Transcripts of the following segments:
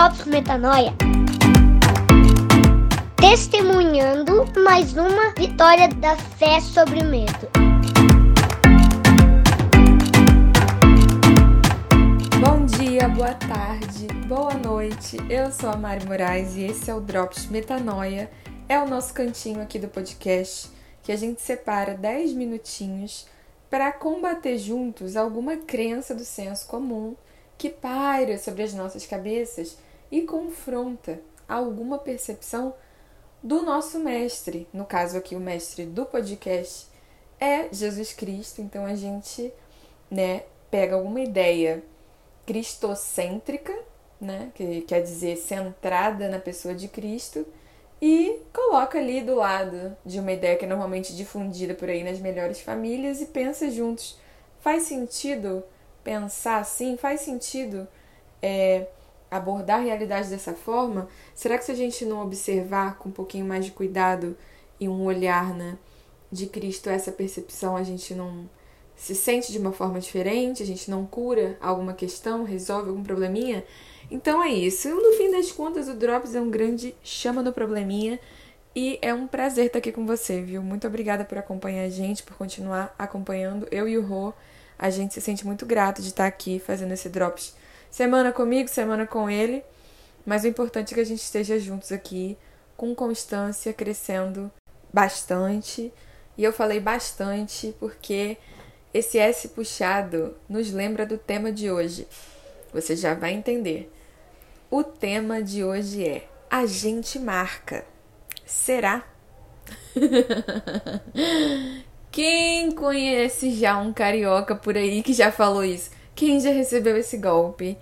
Drops Metanoia. Testemunhando mais uma vitória da fé sobre o medo. Bom dia, boa tarde, boa noite. Eu sou a Mari Moraes e esse é o Drops Metanoia. É o nosso cantinho aqui do podcast que a gente separa 10 minutinhos para combater juntos alguma crença do senso comum que paira sobre as nossas cabeças e confronta alguma percepção do nosso mestre. No caso aqui, o mestre do podcast é Jesus Cristo, então a gente, né, pega alguma ideia cristocêntrica, né, que quer dizer centrada na pessoa de Cristo, e coloca ali do lado de uma ideia que é normalmente difundida por aí nas melhores famílias e pensa juntos. Faz sentido pensar assim? Faz sentido é, abordar a realidade dessa forma? Será que se a gente não observar com um pouquinho mais de cuidado e um olhar né, de Cristo essa percepção, a gente não se sente de uma forma diferente, a gente não cura alguma questão, resolve algum probleminha? Então é isso. No fim das contas, o Drops é um grande chama no probleminha. E é um prazer estar aqui com você, viu? Muito obrigada por acompanhar a gente, por continuar acompanhando eu e o Rô a gente se sente muito grato de estar aqui fazendo esse drops semana comigo, semana com ele. Mas o importante é que a gente esteja juntos aqui, com constância, crescendo bastante. E eu falei bastante porque esse S puxado nos lembra do tema de hoje. Você já vai entender. O tema de hoje é A gente marca. Será? Quem conhece já um carioca por aí que já falou isso? Quem já recebeu esse golpe?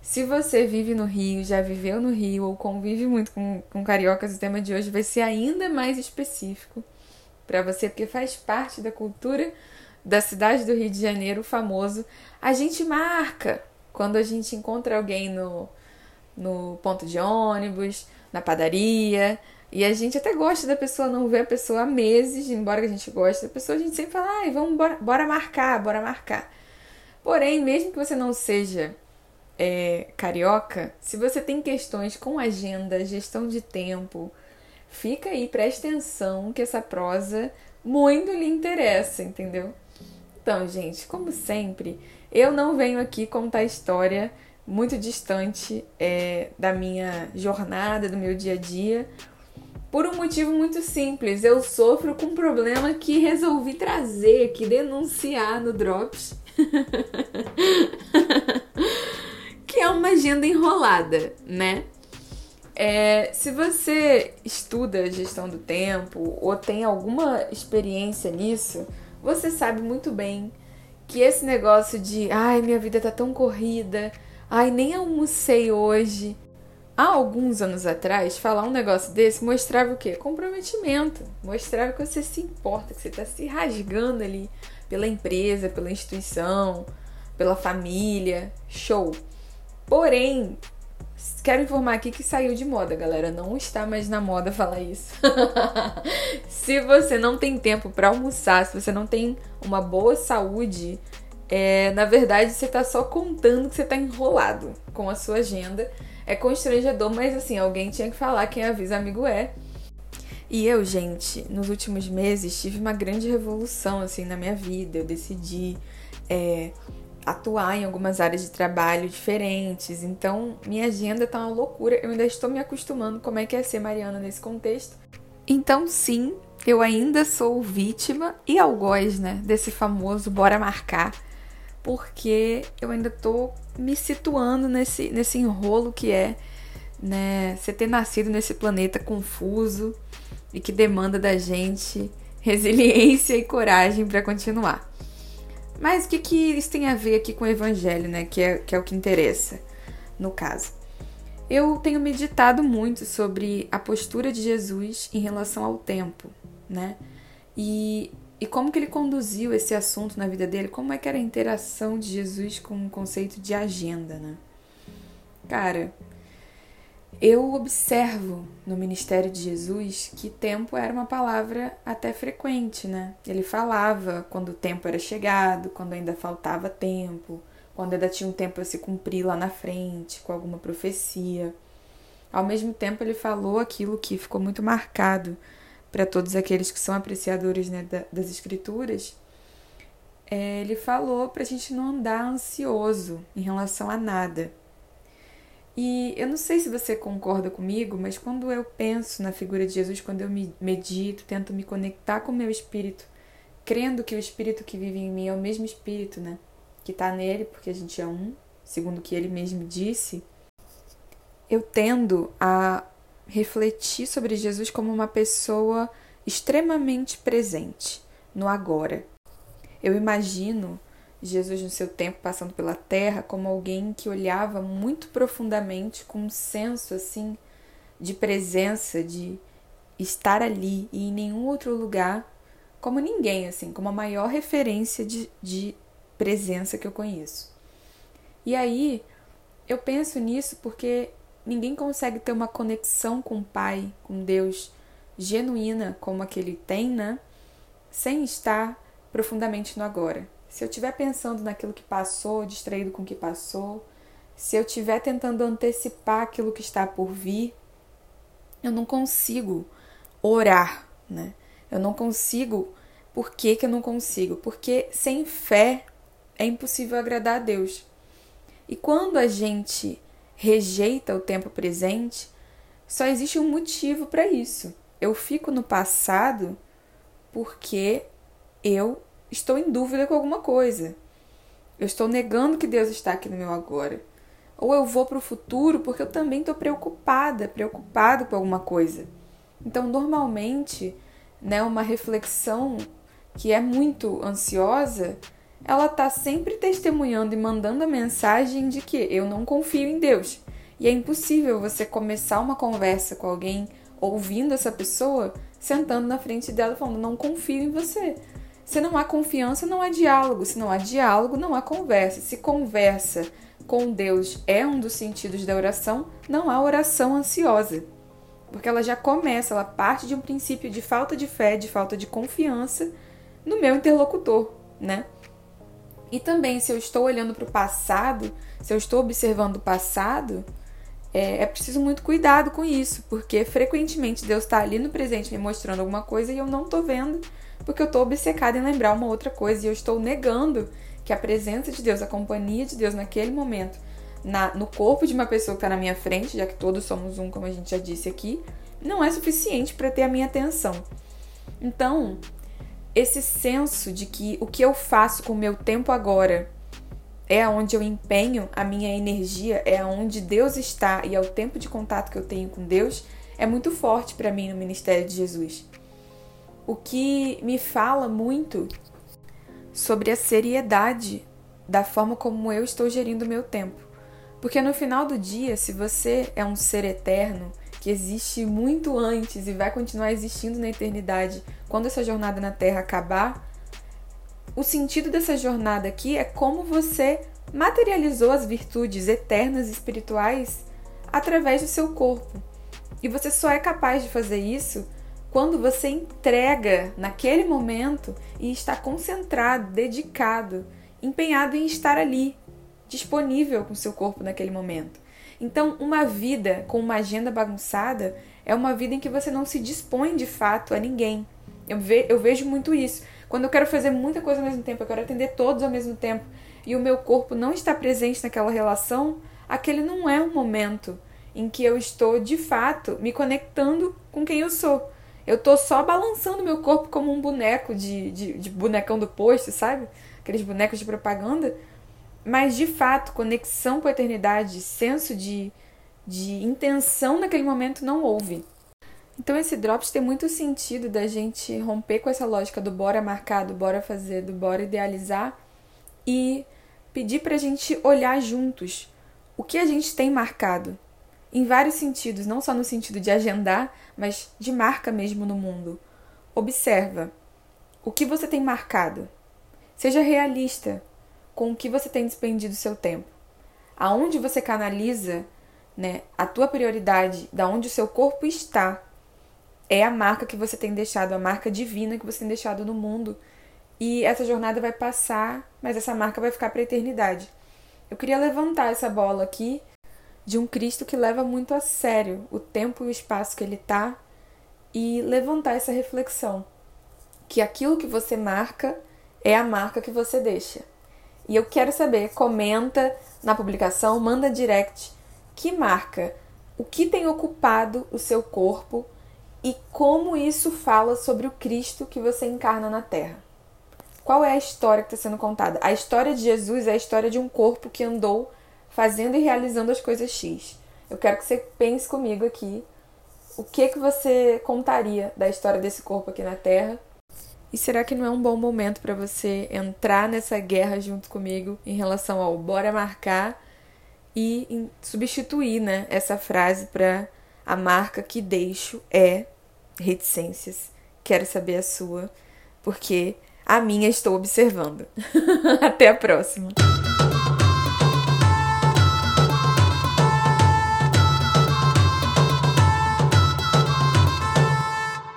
Se você vive no Rio, já viveu no Rio ou convive muito com, com cariocas, o tema de hoje vai ser ainda mais específico para você, porque faz parte da cultura da cidade do Rio de Janeiro, o famoso. A gente marca quando a gente encontra alguém no, no ponto de ônibus, na padaria, e a gente até gosta da pessoa, não vê a pessoa há meses, embora a gente goste da pessoa, a gente sempre fala, ai, vamos, bora, bora marcar, bora marcar. Porém, mesmo que você não seja é, carioca, se você tem questões com agenda, gestão de tempo, fica aí, preste atenção que essa prosa muito lhe interessa, entendeu? Então, gente, como sempre, eu não venho aqui contar história muito distante é, da minha jornada, do meu dia a dia, por um motivo muito simples. Eu sofro com um problema que resolvi trazer aqui, denunciar no Drops. que é uma agenda enrolada, né? É, se você estuda gestão do tempo ou tem alguma experiência nisso, você sabe muito bem que esse negócio de ai, minha vida tá tão corrida, ai, nem almocei hoje, há alguns anos atrás, falar um negócio desse mostrava o quê? Comprometimento. Mostrava que você se importa, que você está se rasgando ali pela empresa, pela instituição, pela família. Show. Porém, quero informar aqui que saiu de moda, galera. Não está mais na moda falar isso. se você não tem tempo para almoçar, se você não tem uma boa saúde, é, na verdade você está só contando que você está enrolado com a sua agenda é constrangedor, mas assim, alguém tinha que falar, quem avisa amigo é. E eu, gente, nos últimos meses tive uma grande revolução assim na minha vida. Eu decidi é, atuar em algumas áreas de trabalho diferentes. Então, minha agenda tá uma loucura. Eu ainda estou me acostumando como é que é ser Mariana nesse contexto. Então, sim, eu ainda sou vítima e algoz, né, desse famoso bora marcar porque eu ainda tô me situando nesse, nesse enrolo que é né, você ter nascido nesse planeta confuso e que demanda da gente resiliência e coragem para continuar. Mas o que, que isso tem a ver aqui com o evangelho, né? Que é, que é o que interessa no caso. Eu tenho meditado muito sobre a postura de Jesus em relação ao tempo, né? E e como que ele conduziu esse assunto na vida dele? Como é que era a interação de Jesus com o conceito de agenda, né? Cara, eu observo no ministério de Jesus que tempo era uma palavra até frequente, né? Ele falava quando o tempo era chegado, quando ainda faltava tempo, quando ainda tinha um tempo a se cumprir lá na frente, com alguma profecia. Ao mesmo tempo, ele falou aquilo que ficou muito marcado para todos aqueles que são apreciadores né, das escrituras. É, ele falou para a gente não andar ansioso em relação a nada. E eu não sei se você concorda comigo, mas quando eu penso na figura de Jesus, quando eu me medito, tento me conectar com o meu espírito, crendo que o espírito que vive em mim é o mesmo espírito, né? Que está nele, porque a gente é um, segundo o que ele mesmo disse, eu tendo a refletir sobre Jesus como uma pessoa extremamente presente no agora. Eu imagino Jesus no seu tempo passando pela terra como alguém que olhava muito profundamente com um senso assim de presença, de estar ali e em nenhum outro lugar como ninguém, assim, como a maior referência de, de presença que eu conheço. E aí eu penso nisso porque ninguém consegue ter uma conexão com o Pai, com Deus, genuína como a que ele tem, né? Sem estar profundamente no agora. Se eu estiver pensando naquilo que passou, distraído com o que passou, se eu estiver tentando antecipar aquilo que está por vir, eu não consigo orar, né? Eu não consigo. Por que, que eu não consigo? Porque sem fé é impossível agradar a Deus. E quando a gente rejeita o tempo presente, só existe um motivo para isso. Eu fico no passado porque eu estou em dúvida com alguma coisa. Eu estou negando que Deus está aqui no meu agora. Ou eu vou para o futuro porque eu também estou preocupada, preocupado com alguma coisa. Então, normalmente, né, uma reflexão que é muito ansiosa, ela está sempre testemunhando e mandando a mensagem de que eu não confio em Deus. E é impossível você começar uma conversa com alguém ouvindo essa pessoa, sentando na frente dela falando: não confio em você. Se não há confiança, não há diálogo. Se não há diálogo, não há conversa. Se conversa com Deus é um dos sentidos da oração, não há oração ansiosa. Porque ela já começa, ela parte de um princípio de falta de fé, de falta de confiança no meu interlocutor, né? E também, se eu estou olhando para o passado, se eu estou observando o passado, é, é, preciso muito cuidado com isso, porque frequentemente Deus está ali no presente me mostrando alguma coisa e eu não estou vendo porque eu estou obcecada em lembrar uma outra coisa e eu estou negando que a presença de Deus, a companhia de Deus naquele momento, na, no corpo de uma pessoa que está na minha frente, já que todos somos um, como a gente já disse aqui, não é suficiente para ter a minha atenção. Então, esse senso de que o que eu faço com o meu tempo agora é onde eu empenho a minha energia, é onde Deus está e é o tempo de contato que eu tenho com Deus, é muito forte para mim no ministério de Jesus o que me fala muito sobre a seriedade da forma como eu estou gerindo o meu tempo. Porque no final do dia, se você é um ser eterno que existe muito antes e vai continuar existindo na eternidade, quando essa jornada na Terra acabar, o sentido dessa jornada aqui é como você materializou as virtudes eternas e espirituais através do seu corpo. E você só é capaz de fazer isso quando você entrega naquele momento e está concentrado, dedicado, empenhado em estar ali, disponível com seu corpo naquele momento. Então, uma vida com uma agenda bagunçada é uma vida em que você não se dispõe de fato a ninguém. Eu, ve eu vejo muito isso. Quando eu quero fazer muita coisa ao mesmo tempo, eu quero atender todos ao mesmo tempo, e o meu corpo não está presente naquela relação, aquele não é um momento em que eu estou de fato me conectando com quem eu sou. Eu tô só balançando meu corpo como um boneco de, de, de bonecão do posto, sabe? Aqueles bonecos de propaganda. Mas de fato, conexão com a eternidade, senso de, de intenção naquele momento não houve. Então esse Drops tem muito sentido da gente romper com essa lógica do bora marcar, do bora fazer, do bora idealizar e pedir pra gente olhar juntos o que a gente tem marcado, em vários sentidos, não só no sentido de agendar, mas de marca mesmo no mundo. Observa o que você tem marcado. Seja realista com o que você tem despendido seu tempo. Aonde você canaliza, né, a tua prioridade, da onde o seu corpo está, é a marca que você tem deixado, a marca divina que você tem deixado no mundo. E essa jornada vai passar, mas essa marca vai ficar para a eternidade. Eu queria levantar essa bola aqui de um Cristo que leva muito a sério o tempo e o espaço que ele tá e levantar essa reflexão que aquilo que você marca é a marca que você deixa. E eu quero saber, comenta na publicação, manda direct que marca, o que tem ocupado o seu corpo e como isso fala sobre o Cristo que você encarna na Terra. Qual é a história que está sendo contada? A história de Jesus é a história de um corpo que andou fazendo e realizando as coisas X. Eu quero que você pense comigo aqui o que que você contaria da história desse corpo aqui na Terra e será que não é um bom momento para você entrar nessa guerra junto comigo em relação ao bora marcar e substituir, né, essa frase para a marca que deixo é reticências. Quero saber a sua, porque a minha estou observando. Até a próxima.